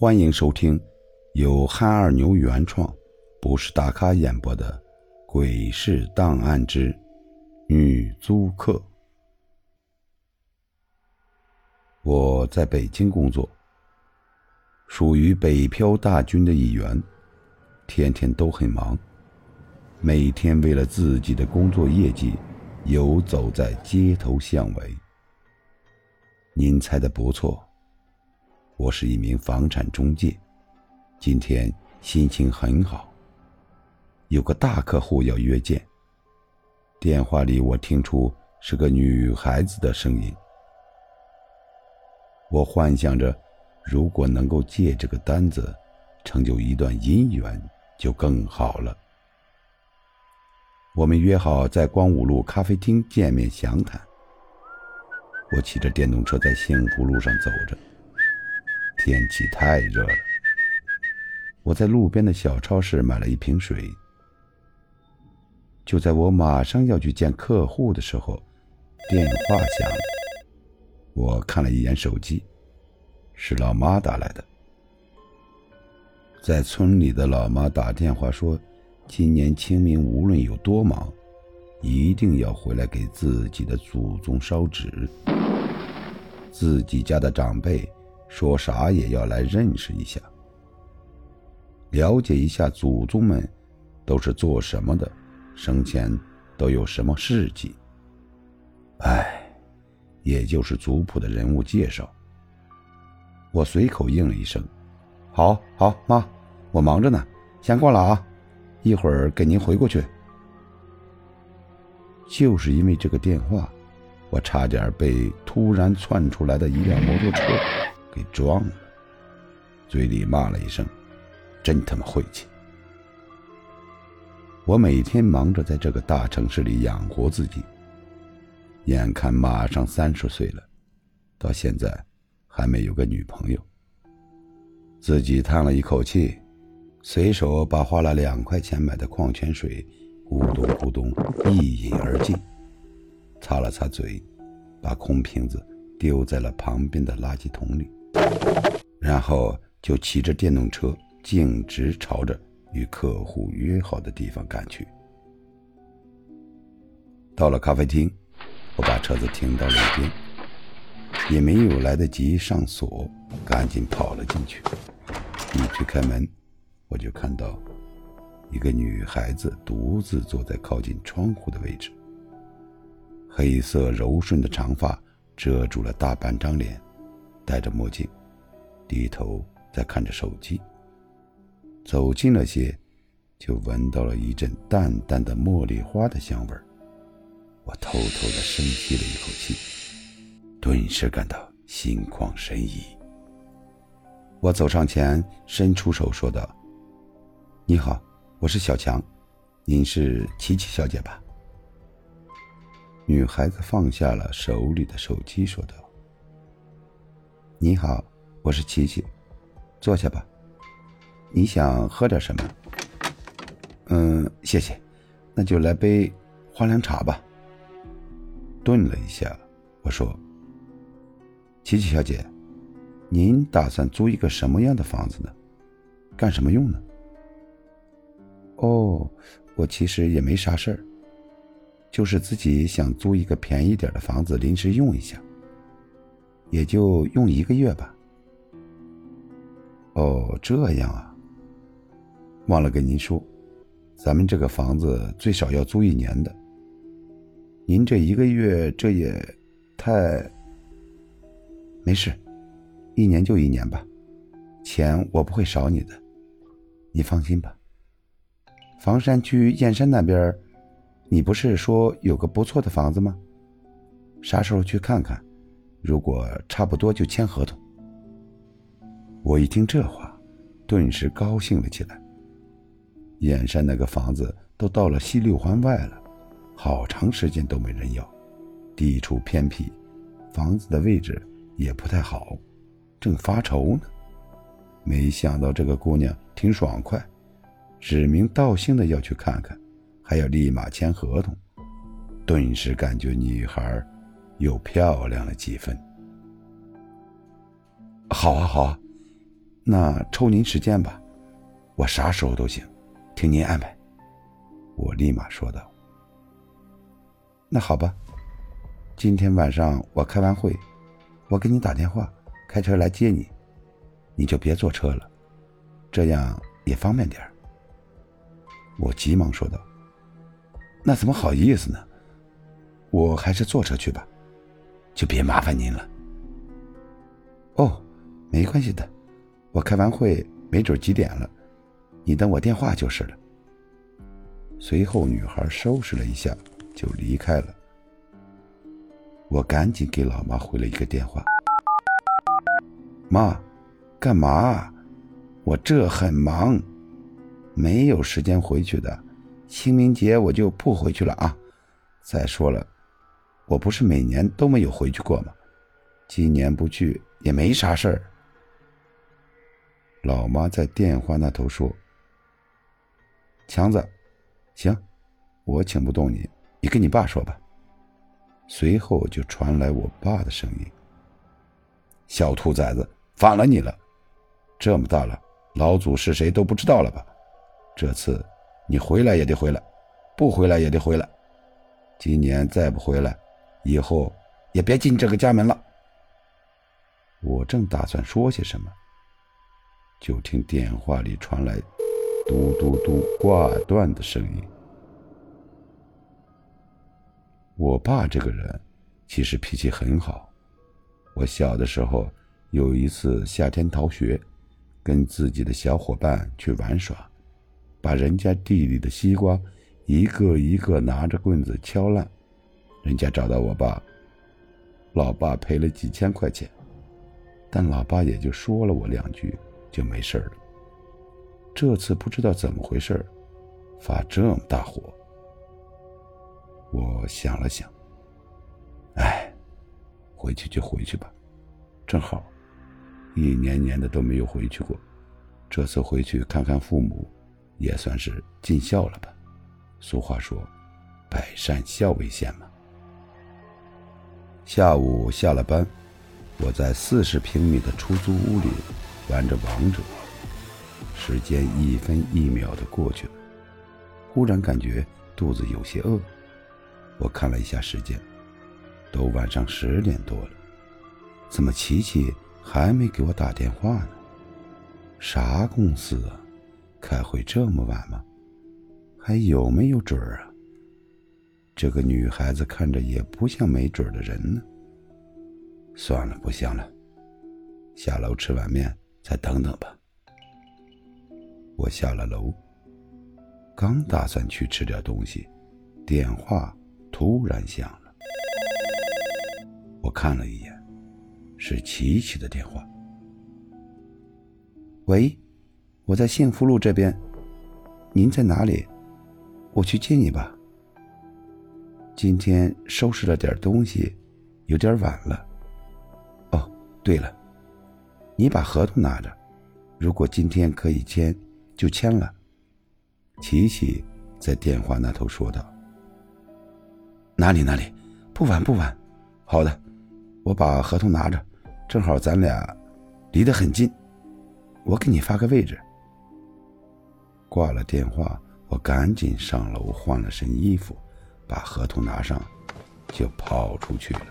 欢迎收听由憨二牛原创、不是大咖演播的《鬼市档案之女租客》。我在北京工作，属于北漂大军的一员，天天都很忙，每天为了自己的工作业绩，游走在街头巷尾。您猜的不错。我是一名房产中介，今天心情很好。有个大客户要约见。电话里我听出是个女孩子的声音。我幻想着，如果能够借这个单子，成就一段姻缘，就更好了。我们约好在光武路咖啡厅见面详谈。我骑着电动车在幸福路上走着。天气太热了，我在路边的小超市买了一瓶水。就在我马上要去见客户的时候，电话响了。我看了一眼手机，是老妈打来的。在村里的老妈打电话说，今年清明无论有多忙，一定要回来给自己的祖宗烧纸。自己家的长辈。说啥也要来认识一下，了解一下祖宗们都是做什么的，生前都有什么事迹。哎，也就是族谱的人物介绍。我随口应了一声：“好，好，妈，我忙着呢，先挂了啊，一会儿给您回过去。”就是因为这个电话，我差点被突然窜出来的一辆摩托车。给撞了，嘴里骂了一声：“真他妈晦气！”我每天忙着在这个大城市里养活自己，眼看马上三十岁了，到现在还没有个女朋友。自己叹了一口气，随手把花了两块钱买的矿泉水咕咚咕咚一饮而尽，擦了擦嘴，把空瓶子丢在了旁边的垃圾桶里。然后就骑着电动车径直朝着与客户约好的地方赶去。到了咖啡厅，我把车子停到路边，也没有来得及上锁，赶紧跑了进去。一推开门，我就看到一个女孩子独自坐在靠近窗户的位置，黑色柔顺的长发遮住了大半张脸。戴着墨镜，低头在看着手机。走近了些，就闻到了一阵淡淡的茉莉花的香味儿。我偷偷的深吸了一口气，顿时感到心旷神怡。我走上前，伸出手说道：“你好，我是小强，您是琪琪小姐吧？”女孩子放下了手里的手机，说道。你好，我是琪琪，坐下吧。你想喝点什么？嗯，谢谢，那就来杯花凉茶吧。顿了一下，我说：“琪琪小姐，您打算租一个什么样的房子呢？干什么用呢？”哦，我其实也没啥事儿，就是自己想租一个便宜点的房子临时用一下。也就用一个月吧。哦，这样啊。忘了跟您说，咱们这个房子最少要租一年的。您这一个月，这也太……没事，一年就一年吧，钱我不会少你的，你放心吧。房山区燕山那边，你不是说有个不错的房子吗？啥时候去看看？如果差不多就签合同。我一听这话，顿时高兴了起来。燕山那个房子都到了西六环外了，好长时间都没人要，地处偏僻，房子的位置也不太好，正发愁呢。没想到这个姑娘挺爽快，指名道姓的要去看看，还要立马签合同，顿时感觉女孩。又漂亮了几分。好啊，好啊，那抽您时间吧，我啥时候都行，听您安排。我立马说道。那好吧，今天晚上我开完会，我给你打电话，开车来接你，你就别坐车了，这样也方便点我急忙说道：“那怎么好意思呢？我还是坐车去吧，就别麻烦您了。”哦，没关系的，我开完会没准几点了，你等我电话就是了。随后，女孩收拾了一下。就离开了。我赶紧给老妈回了一个电话：“妈，干嘛？我这很忙，没有时间回去的。清明节我就不回去了啊！再说了，我不是每年都没有回去过吗？今年不去也没啥事儿。”老妈在电话那头说：“强子，行，我请不动你。”你跟你爸说吧。随后就传来我爸的声音：“小兔崽子，反了你了！这么大了，老祖是谁都不知道了吧？这次你回来也得回来，不回来也得回来。今年再不回来，以后也别进这个家门了。”我正打算说些什么，就听电话里传来“嘟嘟嘟”挂断的声音。我爸这个人其实脾气很好。我小的时候有一次夏天逃学，跟自己的小伙伴去玩耍，把人家地里的西瓜一个一个拿着棍子敲烂，人家找到我爸，老爸赔了几千块钱，但老爸也就说了我两句就没事了。这次不知道怎么回事发这么大火。我想了想，哎，回去就回去吧，正好，一年年的都没有回去过，这次回去看看父母，也算是尽孝了吧。俗话说，百善孝为先嘛。下午下了班，我在四十平米的出租屋里玩着王者，时间一分一秒的过去了，忽然感觉肚子有些饿。我看了一下时间，都晚上十点多了，怎么琪琪还没给我打电话呢？啥公司啊？开会这么晚吗？还有没有准儿啊？这个女孩子看着也不像没准的人呢。算了，不想了，下楼吃碗面，再等等吧。我下了楼，刚打算去吃点东西，电话。突然响了，我看了一眼，是琪琪的电话。喂，我在幸福路这边，您在哪里？我去接你吧。今天收拾了点东西，有点晚了。哦，对了，你把合同拿着，如果今天可以签，就签了。琪琪在电话那头说道。哪里哪里，不晚不晚，好的，我把合同拿着，正好咱俩离得很近，我给你发个位置。挂了电话，我赶紧上楼换了身衣服，把合同拿上，就跑出去了。